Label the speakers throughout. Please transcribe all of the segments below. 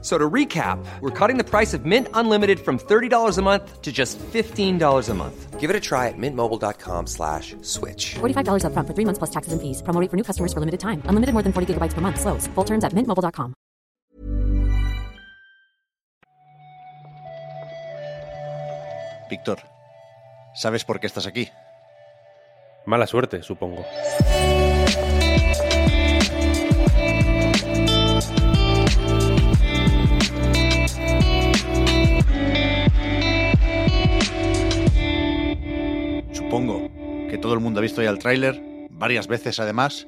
Speaker 1: So to recap, we're cutting the price of Mint Unlimited from $30 a month to just $15 a month.
Speaker 2: Give it a try at mintmobile.com slash switch.
Speaker 3: $45 upfront for three months plus taxes and fees. Promo rate for new customers for limited time. Unlimited more than 40 gigabytes per month. Slows. Full terms at mintmobile.com.
Speaker 4: Víctor, ¿sabes por qué estás aquí?
Speaker 5: Mala suerte, supongo.
Speaker 4: Supongo todo el mundo ha visto ya el tráiler, varias veces además,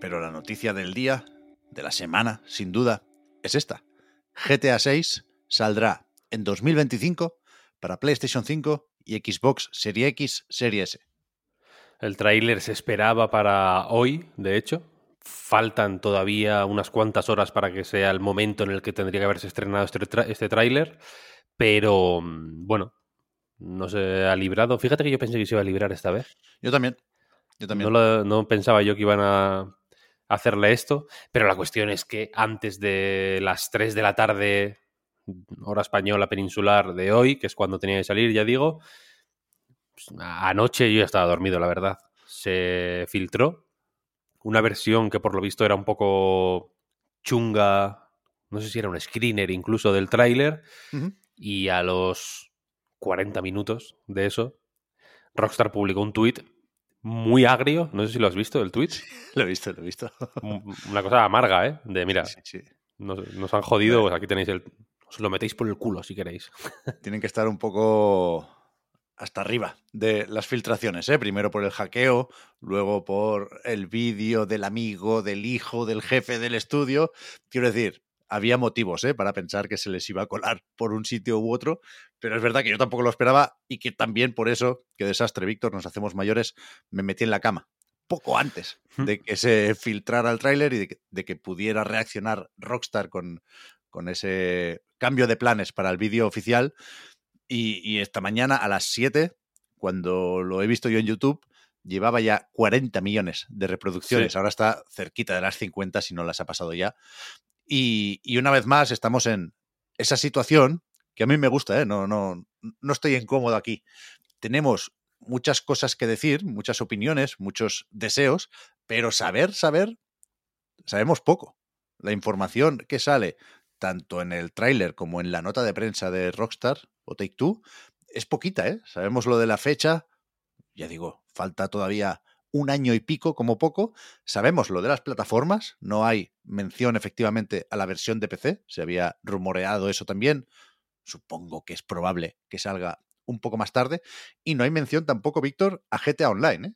Speaker 4: pero la noticia del día, de la semana, sin duda, es esta. GTA 6 saldrá en 2025 para PlayStation 5 y Xbox Series X, Series S.
Speaker 5: El tráiler se esperaba para hoy, de hecho. Faltan todavía unas cuantas horas para que sea el momento en el que tendría que haberse estrenado este, este tráiler, pero mm, bueno, no se ha librado. Fíjate que yo pensé que se iba a librar esta vez.
Speaker 4: Yo también. Yo también.
Speaker 5: No, lo- no pensaba yo que iban a hacerle esto, pero la cuestión es que antes de las 3 de la tarde, hora española peninsular de hoy, que es cuando tenía que salir, ya digo, pues, anoche yo ya estaba dormido, la verdad. Se filtró una versión que por lo visto era un poco chunga, no sé si era un screener incluso del tráiler, y a los 40 minutos de eso, Rockstar publicó un tuit muy agrio, no sé si lo has visto, el tuit,
Speaker 4: Lo he visto, lo he visto.
Speaker 5: una cosa amarga, ¿eh? De mira,
Speaker 4: Sí, sí.
Speaker 5: nos, nos han jodido, pues aquí tenéis el... Os lo metéis por el culo si queréis.
Speaker 4: Tienen que estar un poco hasta arriba de las filtraciones, ¿eh? Primero por el hackeo, luego por el vídeo del amigo, del hijo, del jefe del estudio. Quiero decir, había motivos, ¿eh? Para pensar que se les iba a colar por un sitio u otro, pero es verdad que yo tampoco lo esperaba y que también por eso, qué desastre, Víctor, nos hacemos mayores, me metí en la cama poco antes de que se filtrara el tráiler y de que, de que pudiera reaccionar Rockstar con, con ese cambio de planes para el vídeo oficial. Y, y esta mañana a las 7, cuando lo he visto yo en YouTube, llevaba ya 40 millones de reproducciones.
Speaker 5: Sí.
Speaker 4: Ahora está cerquita de las 50, si no las ha pasado ya. Y, una vez más estamos en esa situación que a mí me gusta, ¿eh? no, no, no estoy incómodo aquí. Tenemos muchas cosas que decir, muchas opiniones, muchos deseos, pero saber, saber, sabemos poco. La información que sale tanto en el tráiler como en la nota de prensa de Rockstar o Take Two es poquita, ¿eh? Sabemos lo de la fecha, ya digo, falta todavía un año y pico como poco. Sabemos lo de las plataformas, no hay mención efectivamente a la versión de PC, se había rumoreado eso también. Supongo que es probable que salga un poco más tarde. Y no hay mención tampoco, Víctor, a GTA Online, ¿eh?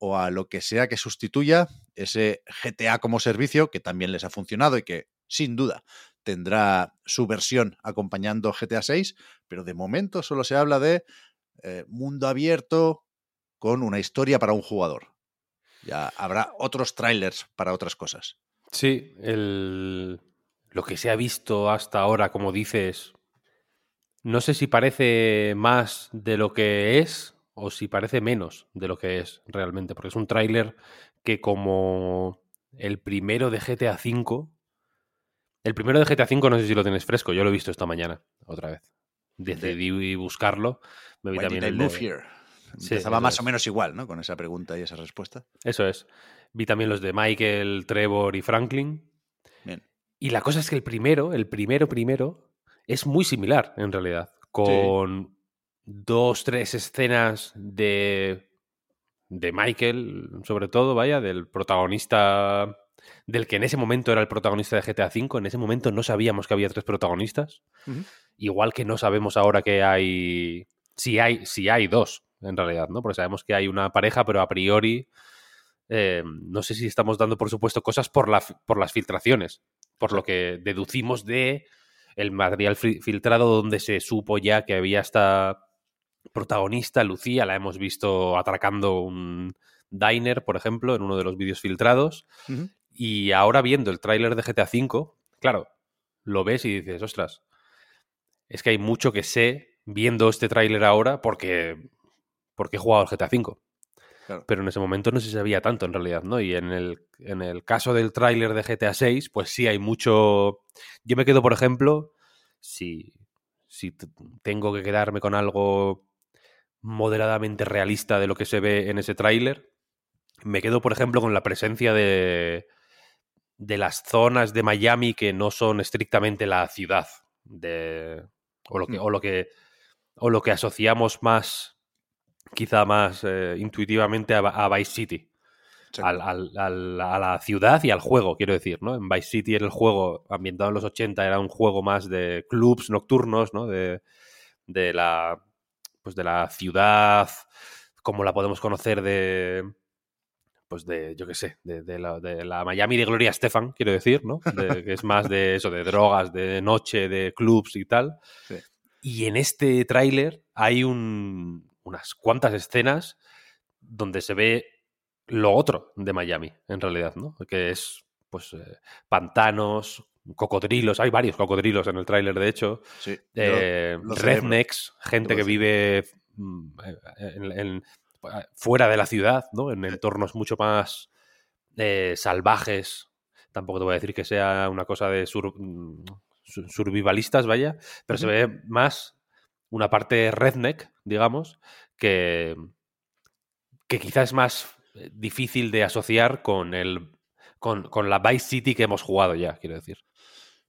Speaker 4: o a lo que sea que sustituya ese GTA como servicio que también les ha funcionado y que sin duda tendrá su versión acompañando GTA 6, pero de momento solo se habla de eh, mundo abierto con una historia para un jugador. Ya habrá otros trailers para otras cosas.
Speaker 5: Sí, el... lo que se ha visto hasta ahora, como dices, no sé si parece más de lo que es o si parece menos de lo que es realmente, porque es un tráiler que como el primero de GTA V, el primero de GTA V no sé si lo tienes fresco, yo lo he visto esta mañana, otra vez. Decidí buscarlo. Me vi
Speaker 4: Why
Speaker 5: también el de-? Sí,
Speaker 4: Empezaba más
Speaker 5: es.
Speaker 4: o menos igual, ¿no? Con esa pregunta y esa respuesta.
Speaker 5: Eso es. Vi también los de Michael, Trevor y Franklin.
Speaker 4: Bien.
Speaker 5: Y la cosa es que el primero, el primero primero, es muy similar en realidad. Con dos, tres escenas de, de Michael, sobre todo, vaya, del protagonista, del que en ese momento era el protagonista de GTA V. En ese momento no sabíamos que había tres protagonistas. Igual que no sabemos ahora que hay. Si hay, si hay dos, en realidad, ¿no? Porque sabemos que hay una pareja, pero a priori. eh, no sé si estamos dando, por supuesto, cosas por, la, por las filtraciones. Por lo que deducimos de el material fi- filtrado donde se supo ya que había esta protagonista, Lucía, la hemos visto atracando un diner, por ejemplo, en uno de los vídeos filtrados. Y ahora viendo el tráiler de GTA V, claro, lo ves y dices, ostras, es que hay mucho que sé viendo este tráiler ahora porque, porque he jugado al GTA V.
Speaker 4: Claro.
Speaker 5: Pero en ese momento no se sabía tanto en realidad, ¿no? Y en el, en el caso del tráiler de GTA VI, pues sí hay mucho... Yo me quedo, por ejemplo, si, si tengo que quedarme con algo moderadamente realista de lo que se ve en ese tráiler, me quedo, por ejemplo, con la presencia de, de las zonas de Miami que no son estrictamente la ciudad de o lo que
Speaker 4: Mm.
Speaker 5: o lo que o lo que asociamos más quizá más eh, intuitivamente a, a Vice City
Speaker 4: Sí.
Speaker 5: al- al- al- a la ciudad y al juego quiero decir no en Vice City en el juego ambientado en los 80 era un juego más de clubs nocturnos no de, de la pues de la ciudad como la podemos conocer de pues de, yo qué sé, de, de la, de la Miami de Gloria Estefan, quiero decir, ¿no? De- que es más de eso, de drogas, de noche, de clubs y tal.
Speaker 4: Sí.
Speaker 5: Y en este tráiler hay un- unas cuantas escenas donde se ve lo otro de Miami, en realidad, ¿no? Que es, pues, eh, pantanos, cocodrilos, hay varios cocodrilos en el tráiler, de hecho,
Speaker 4: Sí,
Speaker 5: eh, rednecks, gente que vive mm, en- en- fuera de la ciudad, ¿no? En entornos mucho más eh, salvajes. Tampoco te voy a decir que sea una cosa de sur- mm, su- survivalistas, vaya, pero se ve más una parte redneck, digamos, que, que quizás es más eh, difícil de asociar con el con, con la Vice City que hemos jugado ya, quiero decir.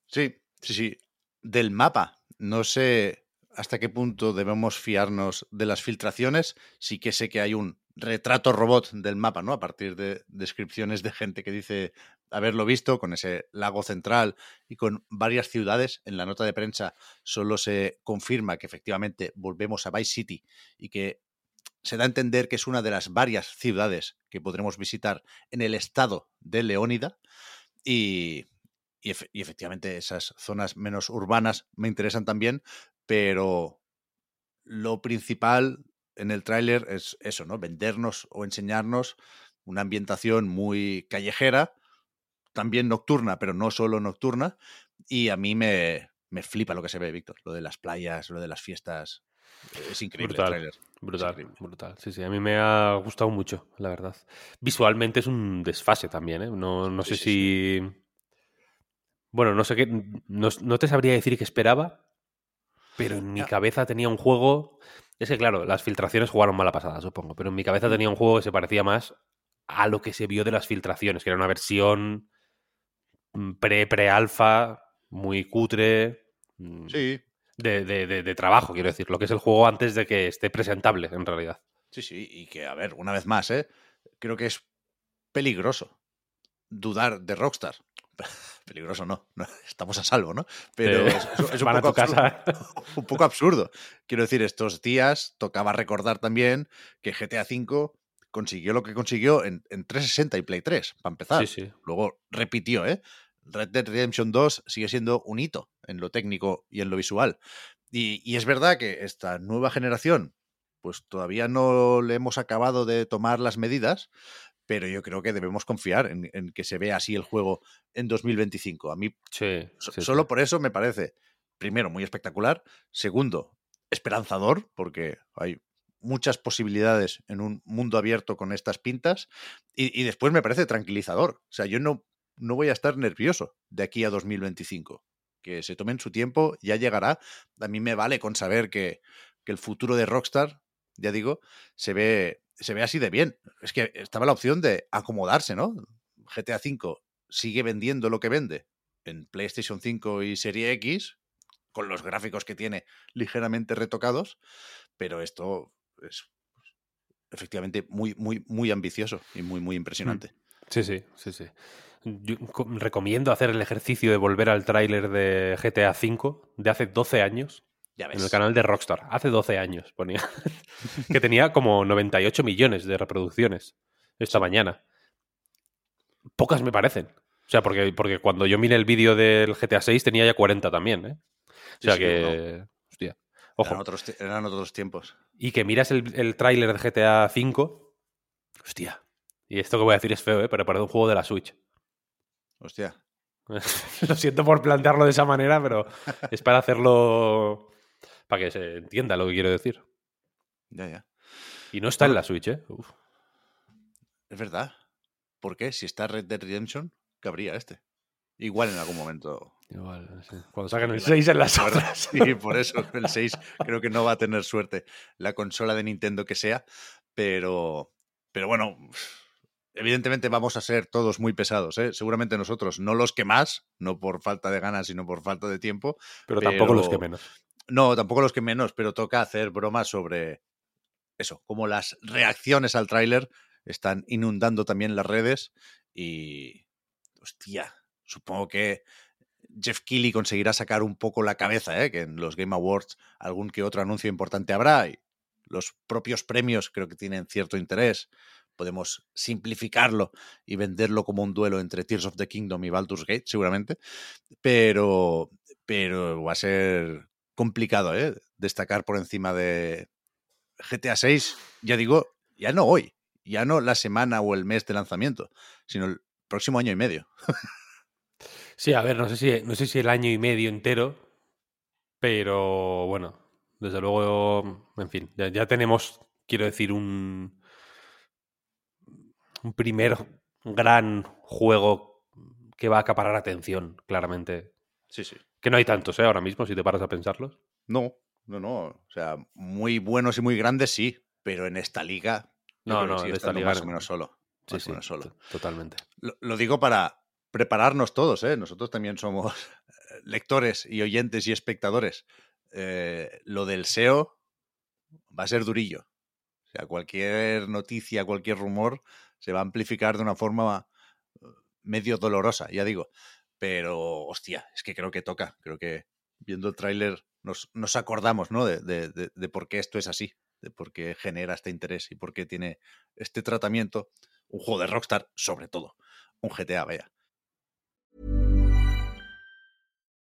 Speaker 4: Sí, sí, sí. Del mapa, no sé hasta qué punto debemos fiarnos de las filtraciones. Sí que sé que hay un retrato robot del mapa, ¿no? A partir de descripciones de gente que dice haberlo visto con ese lago central y con varias ciudades. En la nota de prensa solo se confirma que efectivamente volvemos a Vice City y que se da a entender que es una de las varias ciudades que podremos visitar en el estado de Leónida. Y, y, efe- y efectivamente esas zonas menos urbanas me interesan también, pero lo principal en el tráiler es eso, ¿no? Vendernos o enseñarnos una ambientación muy callejera, también nocturna, pero no solo nocturna, y a mí me, me flipa lo que se ve, Víctor, lo de las playas, lo de las fiestas. Es increíble
Speaker 5: Brutal.
Speaker 4: el.
Speaker 5: Brutal,
Speaker 4: increíble.
Speaker 5: brutal. Sí, sí, a mí me ha gustado mucho, la verdad. Visualmente es un desfase también, ¿eh? No, no
Speaker 4: Sí,
Speaker 5: sé
Speaker 4: sí,
Speaker 5: si... Bueno, no sé qué... No, no te sabría decir qué esperaba, pero en mi cabeza tenía un juego... Es que, claro, las filtraciones jugaron mala pasada, supongo, pero en mi cabeza tenía un juego que se parecía más a lo que se vio de las filtraciones, que era una versión mm, pre-pre-alfa, muy cutre, mm,
Speaker 4: Sí,
Speaker 5: de, de- de- de trabajo, quiero decir, lo que es el juego antes de que esté presentable, en realidad.
Speaker 4: Sí, sí, y que, a ver, una vez más, ¿eh? creo que es peligroso dudar de Rockstar. Peligroso no, no, estamos a salvo, ¿no? Pero
Speaker 5: Eh,
Speaker 4: es, un, poco
Speaker 5: casa.
Speaker 4: un poco absurdo. Quiero decir, estos días tocaba recordar también que GTA V consiguió lo que consiguió en, en 360 y Play 3, para empezar.
Speaker 5: Sí, sí.
Speaker 4: Luego repitió, ¿eh? Red Dead Redemption 2 sigue siendo un hito en lo técnico y en lo visual. Y, y es verdad que esta nueva generación, pues todavía no le hemos acabado de tomar las medidas, pero yo creo que debemos confiar en, en que se vea así el juego en 2025. A mí,
Speaker 5: Sí,
Speaker 4: so-
Speaker 5: sí,
Speaker 4: solo
Speaker 5: sí.
Speaker 4: por eso me parece, primero, muy espectacular, segundo, esperanzador, porque hay muchas posibilidades en un mundo abierto con estas pintas, y, después me parece tranquilizador. O sea, yo no, no voy a estar nervioso de aquí a 2025. Que se tomen su tiempo, ya llegará. A mí me vale con saber que, que el futuro de Rockstar, ya digo, se ve, se ve así de bien. Es que estaba la opción de acomodarse, ¿no? GTA V sigue vendiendo lo que vende en PlayStation 5 y Serie X, con los gráficos que tiene ligeramente retocados, pero esto es pues, efectivamente muy, muy, muy ambicioso y muy, muy impresionante.
Speaker 5: Sí, sí, sí, sí. Yo co- recomiendo hacer el ejercicio de volver al tráiler de GTA V de hace 12 años
Speaker 4: Ya ves.
Speaker 5: en el canal de Rockstar. Hace 12 años ponía. que tenía como 98 millones de reproducciones esta mañana. Pocas me parecen. O sea, porque, porque cuando yo miré el vídeo del GTA 6 tenía ya 40 también, ¿eh? O sea
Speaker 4: sí,
Speaker 5: que... Ojo.
Speaker 4: Eran otros, tie- eran otros tiempos.
Speaker 5: y que miras el, el tráiler de GTA V, hostia. Y esto que voy a decir es feo, ¿eh? pero parece un juego de la Switch.
Speaker 4: Hostia.
Speaker 5: lo siento por plantearlo de esa manera, pero es para hacerlo. para que se entienda lo que quiero decir.
Speaker 4: Ya, ya.
Speaker 5: Y no está en la Switch, ¿eh? Uf.
Speaker 4: Es verdad. ¿Por qué? Si está Red Dead Redemption, cabría este. Igual en algún momento.
Speaker 5: Igual, sí. Cuando saquen el 6 en las otras.
Speaker 4: Sí, por eso el 6 creo que no va a tener suerte la consola de Nintendo que sea, pero, pero bueno, evidentemente vamos a ser todos muy pesados, ¿eh? seguramente nosotros, no los que más, no por falta de ganas, sino por falta de tiempo.
Speaker 5: Pero tampoco los que menos.
Speaker 4: No, tampoco los que menos, pero toca hacer bromas sobre eso, como las reacciones al tráiler están inundando también las redes y, hostia, supongo que Jeff Keighley conseguirá sacar un poco la cabeza, ¿eh? que en los Game Awards algún que otro anuncio importante habrá y los propios premios creo que tienen cierto interés. Podemos simplificarlo y venderlo como un duelo entre Tears of the Kingdom y Baldur's Gate, seguramente. Pero, pero va a ser complicado ¿eh? destacar por encima de GTA 6, ya digo, ya no hoy, ya no la semana o el mes de lanzamiento, sino el próximo año y medio.
Speaker 5: Sí, a ver, no sé si, no sé si el año y medio entero, pero bueno, desde luego, en fin, ya, ya tenemos, quiero decir, un, un primer gran juego que va a acaparar atención, claramente.
Speaker 4: Sí, sí.
Speaker 5: Que no hay tantos, ¿eh? Ahora mismo, si te paras a pensarlos.
Speaker 4: No, no, no. O sea, muy buenos y muy grandes, sí, pero en esta liga.
Speaker 5: No, no, en esta liga
Speaker 4: más o
Speaker 5: no.
Speaker 4: menos solo.
Speaker 5: Sí,
Speaker 4: o
Speaker 5: sí,
Speaker 4: menos solo.
Speaker 5: to- totalmente.
Speaker 4: Lo, lo digo para prepararnos todos, ¿eh? Nosotros también somos lectores y oyentes y espectadores. Eh, lo del SEO va a ser durillo. O sea, cualquier noticia, cualquier rumor se va a amplificar de una forma eh, medio dolorosa, ya digo. Pero, hostia, es que creo que toca. Creo que viendo el tráiler nos, nos acordamos, ¿no? De, de- de- por qué esto es así, de por qué genera este interés y por qué tiene este tratamiento. Un juego de Rockstar, sobre todo. Un GTA, vaya.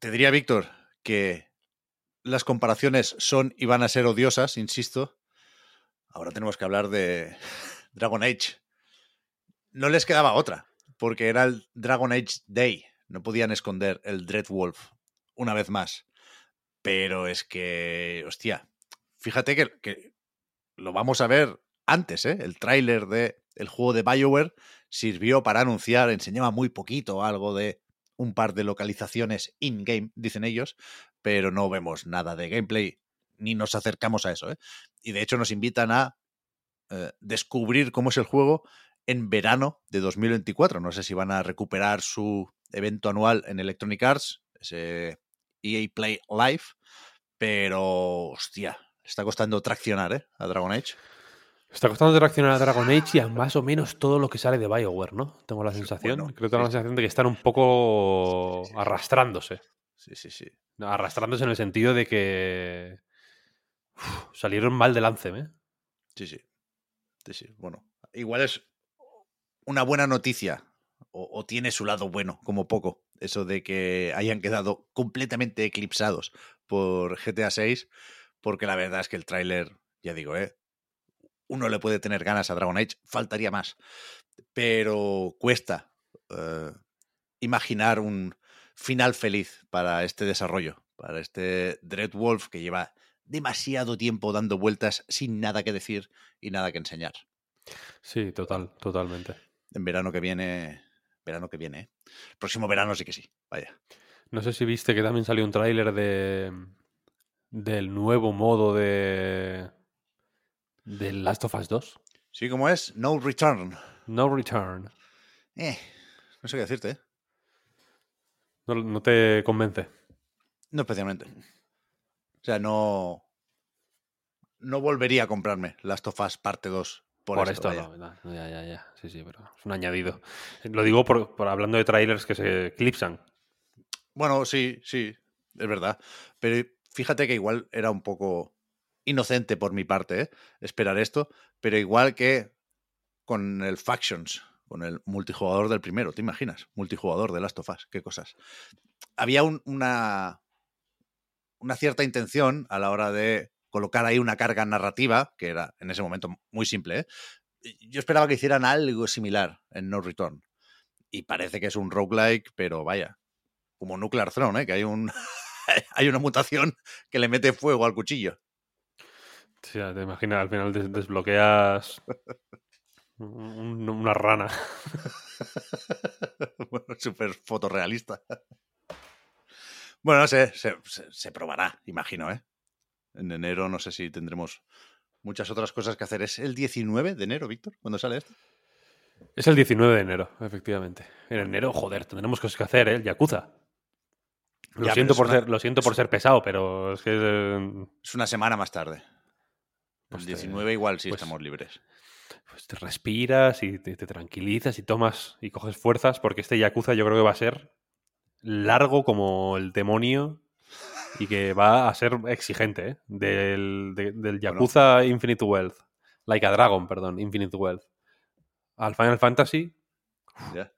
Speaker 4: Te diría, Víctor, que las comparaciones son y van a ser odiosas, insisto. Ahora tenemos que hablar de Dragon Age. No les quedaba otra, porque era el Dragon Age Day. No podían esconder el Dreadwolf una vez más. Pero es que, hostia, fíjate que, lo vamos a ver antes, ¿eh? El tráiler de el juego de BioWare sirvió para anunciar, enseñaba muy poquito algo de un par de localizaciones in-game, dicen ellos, pero no vemos nada de gameplay, ni nos acercamos a eso. ¿eh? Y de hecho nos invitan a eh, descubrir cómo es el juego en verano de 2024. No sé si van a recuperar su evento anual en Electronic Arts, ese EA Play Live, pero hostia, está costando traccionar ¿eh? a Dragon Age.
Speaker 5: Está costando reaccionar a Dragon Age y a más o menos todo lo que sale de BioWare, ¿no? Tengo la sensación.
Speaker 4: bueno,
Speaker 5: Creo que tengo la sensación de que están un poco
Speaker 4: Sí, sí, sí.
Speaker 5: arrastrándose.
Speaker 4: Sí, sí, sí.
Speaker 5: Arrastrándose en el sentido de que uf, salieron mal de lance, ¿eh?
Speaker 4: Sí, sí. Sí, sí. Bueno, igual es una buena noticia o, o tiene su lado bueno, como poco, eso de que hayan quedado completamente eclipsados por GTA 6, porque la verdad es que el tráiler, ya digo, ¿eh? Uno le puede tener ganas a Dragon Age, faltaría más, pero cuesta eh, imaginar un final feliz para este desarrollo, para este Dreadwolf que lleva demasiado tiempo dando vueltas sin nada que decir y nada que enseñar.
Speaker 5: Sí, total, totalmente.
Speaker 4: en verano que viene. Verano que viene, ¿eh? Próximo verano sí que sí. Vaya.
Speaker 5: No sé si viste que también salió un tráiler de del nuevo modo de del Last of Us 2.
Speaker 4: Sí, como es, No Return.
Speaker 5: No Return.
Speaker 4: Eh, no sé qué decirte, ¿eh?
Speaker 5: No, no te convence.
Speaker 4: No especialmente. O sea, no. No volvería a comprarme Last of Us parte 2 por,
Speaker 5: Por,
Speaker 4: esto.
Speaker 5: esto, no, no, ya, ya, ya. Sí, sí, pero es un añadido. Lo digo por, por hablando de trailers que se eclipsan.
Speaker 4: Bueno, sí, sí, es verdad. Pero fíjate que igual era un poco inocente por mi parte, ¿eh? Esperar esto. Pero igual que con el Factions, con el multijugador del primero, ¿te imaginas? Multijugador de Last of Us, qué cosas. Había un- una, una cierta intención a la hora de colocar ahí una carga narrativa, que era en ese momento muy simple. ¿eh? Yo esperaba que hicieran algo similar en No Return. Y parece que es un roguelike, pero vaya, como Nuclear Throne, ¿eh? que hay, un, hay una mutación que le mete fuego al cuchillo.
Speaker 5: Te imaginas, al final des- desbloqueas un- una rana.
Speaker 4: bueno, súper fotorrealista. Bueno, no sé, se, se- se probará, imagino, ¿eh? En enero no sé si tendremos muchas otras cosas que hacer. ¿Es el 19 de enero, Víctor, cuando sale esto?
Speaker 5: Es el 19 de enero, efectivamente. En enero, joder, tendremos cosas que hacer, ¿eh? El Yakuza. Lo,
Speaker 4: Ya,
Speaker 5: siento, por
Speaker 4: una-
Speaker 5: ser, lo siento por ser pesado, pero es que... eh,
Speaker 4: Es una semana más tarde.
Speaker 5: Pues
Speaker 4: el
Speaker 5: te-
Speaker 4: 19 igual sí
Speaker 5: pues-
Speaker 4: estamos libres.
Speaker 5: pues te respiras y te, te tranquilizas y tomas y coges fuerzas porque este Yakuza yo creo que va a ser largo como el demonio y que va a ser exigente, ¿eh? Del, de- del Yakuza Infinite Wealth. Like a Dragon, perdón, Infinite Wealth. Al Final Fantasy
Speaker 4: Ya.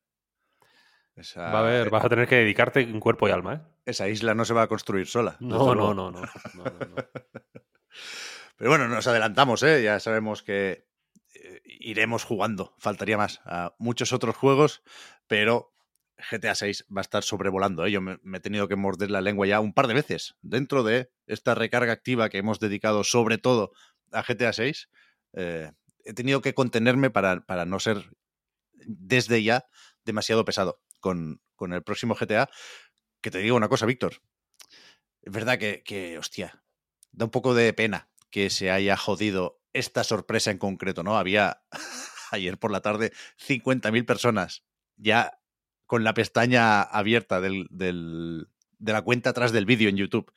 Speaker 4: Esa,
Speaker 5: va a haber, vas a tener que dedicarte en cuerpo y alma, ¿eh?
Speaker 4: esa isla no se va a construir sola.
Speaker 5: No,
Speaker 4: desde
Speaker 5: no,
Speaker 4: luego.
Speaker 5: no, no, no, no, no.
Speaker 4: Pero bueno, nos adelantamos, ¿eh? Ya sabemos que eh, iremos jugando, faltaría más, a muchos otros juegos, pero GTA 6 va a estar sobrevolando. ¿eh? Yo me, he tenido que morder la lengua ya un par de veces dentro de esta recarga activa que hemos dedicado sobre todo a GTA 6. eh, he tenido que contenerme para, para no ser desde ya demasiado pesado con, con el próximo GTA. Que te digo una cosa, Víctor. Es verdad que, que, hostia, da un poco de pena que se haya jodido esta sorpresa en concreto, ¿no? Había ayer por la tarde 50.000 personas ya con la pestaña abierta del, del- de la cuenta atrás del vídeo en YouTube.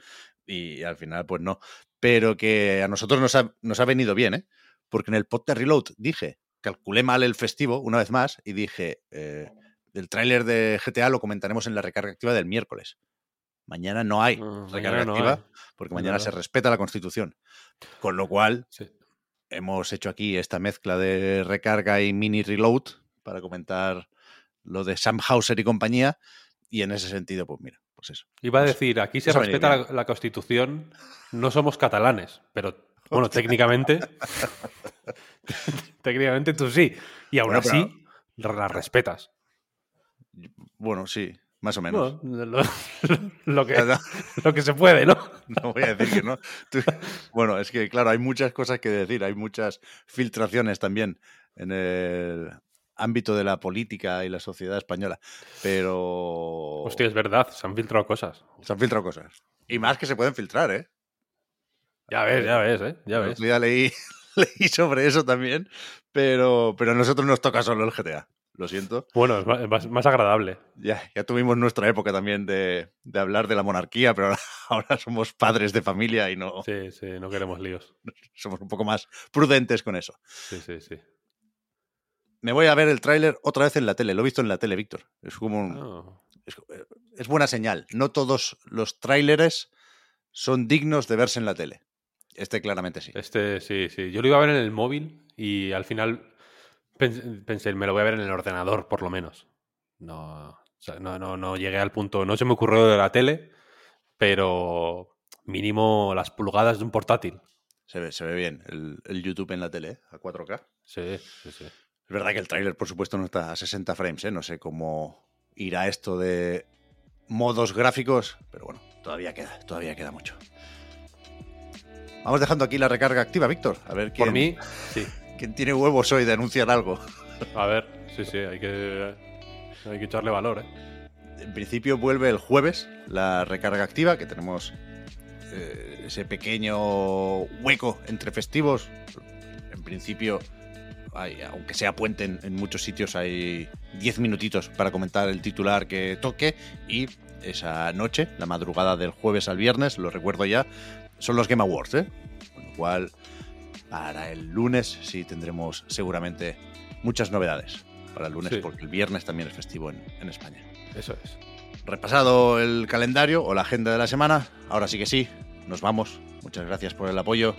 Speaker 4: Y al final, pues no. Pero que a nosotros nos ha, nos ha venido bien, ¿eh? Porque en el podcast Reload dije, calculé mal el festivo una vez más y dije, eh, el tráiler de GTA lo comentaremos en la recarga activa del miércoles. Mañana no hay
Speaker 5: Mm,
Speaker 4: recarga
Speaker 5: mañana no
Speaker 4: activa
Speaker 5: hay.
Speaker 4: porque mañana se respeta la Constitución. Con lo cual,
Speaker 5: Sí.
Speaker 4: hemos hecho aquí esta mezcla de recarga y mini reload para comentar lo de Sam Hauser y compañía. Y en ese sentido, pues mira, pues eso.
Speaker 5: Iba a
Speaker 4: Pues-
Speaker 5: decir, aquí se
Speaker 4: eso
Speaker 5: respeta la, Constitución, no somos catalanes, pero bueno, técnicamente, técnicamente tú sí, y aún
Speaker 4: Bueno,
Speaker 5: así la respetas.
Speaker 4: Bueno, sí, más o menos.
Speaker 5: Bueno, lo, lo que, lo que se puede, ¿no?
Speaker 4: no voy a decir que no. Tú- bueno, es que claro, hay muchas cosas que decir, hay muchas filtraciones también en el ámbito de la política y la sociedad española. Pero
Speaker 5: Hostia, es verdad, se han filtrado cosas.
Speaker 4: se han filtrado cosas. Y más que se pueden filtrar, ¿eh?
Speaker 5: Ya ves, ya ves, ¿eh? Ya ves.
Speaker 4: día leí, leí sobre eso también, pero, pero a nosotros nos toca solo el GTA. Lo siento.
Speaker 5: Bueno, es más, más agradable.
Speaker 4: Ya, ya tuvimos nuestra época también de, de hablar de la monarquía, pero ahora, ahora somos padres de familia y no
Speaker 5: Sí, sí, no queremos líos.
Speaker 4: somos un poco más prudentes con eso.
Speaker 5: Sí, sí, sí.
Speaker 4: Me voy a ver el tráiler otra vez en la tele. Lo he visto en la tele, Víctor. Es como un-
Speaker 5: Ah,
Speaker 4: es, es buena señal. No todos los tráileres son dignos de verse en la tele. Este claramente sí.
Speaker 5: Este, sí, sí. Yo lo iba a ver en el móvil y al final pensé, me lo voy a ver en el ordenador, por lo menos. No, o sea, no, no, no llegué al punto, no se me ocurrió de la tele, pero mínimo las pulgadas de un portátil.
Speaker 4: Se ve, se ve bien el, el YouTube en la tele, ¿eh? a 4K.
Speaker 5: Sí, sí, sí.
Speaker 4: Es verdad que el tráiler, por supuesto, no está a 60 frames, ¿eh? No sé cómo irá esto de modos gráficos, pero bueno, todavía queda, todavía queda mucho. Vamos dejando aquí la recarga activa, Víctor. A ver quién,
Speaker 5: Por mí, sí.
Speaker 4: Quién tiene huevos hoy de anunciar algo.
Speaker 5: A ver, sí, sí, hay que, hay que echarle valor, ¿eh?
Speaker 4: En principio vuelve el jueves la recarga activa, que tenemos eh, ese pequeño hueco entre festivos. En principio, hay, aunque sea puente en, en muchos sitios, hay 10 minutitos para comentar el titular que toque y esa noche, la madrugada del jueves al viernes, lo recuerdo ya, son los Game Awards, ¿eh? Con lo cual, para el lunes sí tendremos seguramente muchas novedades para el lunes,
Speaker 5: Sí.
Speaker 4: porque el viernes también es festivo en, en España.
Speaker 5: Eso es.
Speaker 4: Repasado el calendario o la agenda de la semana, ahora sí que sí, nos vamos. Muchas gracias por el apoyo.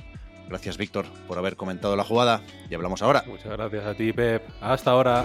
Speaker 4: Gracias, Víctor, por haber comentado la jugada. Y hablamos ahora.
Speaker 5: Muchas gracias a ti, Pep. Hasta ahora.